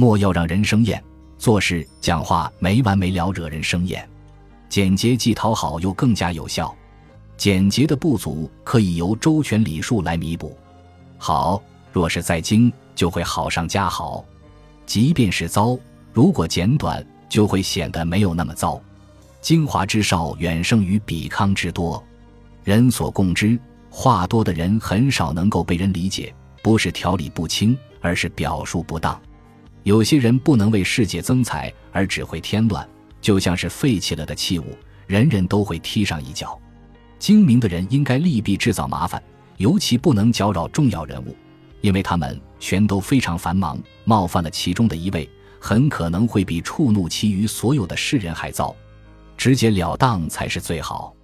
莫要让人生厌，做事讲话没完没了，惹人生厌。简洁既讨好又更加有效。简洁的不足可以由周全礼数来弥补。好，若是再精，就会好上加好；即便是糟，如果简短，就会显得没有那么糟。精华之少远胜于比康之多。人所共知，话多的人很少能够被人理解，不是条理不清，而是表述不当。有些人不能为世界增彩，而只会添乱，就像是废弃了的器物，人人都会踢上一脚。精明的人应该利弊制造麻烦，尤其不能搅扰重要人物，因为他们全都非常繁忙，冒犯了其中的一位，很可能会比触怒其余所有的世人还糟。直截了当才是最好。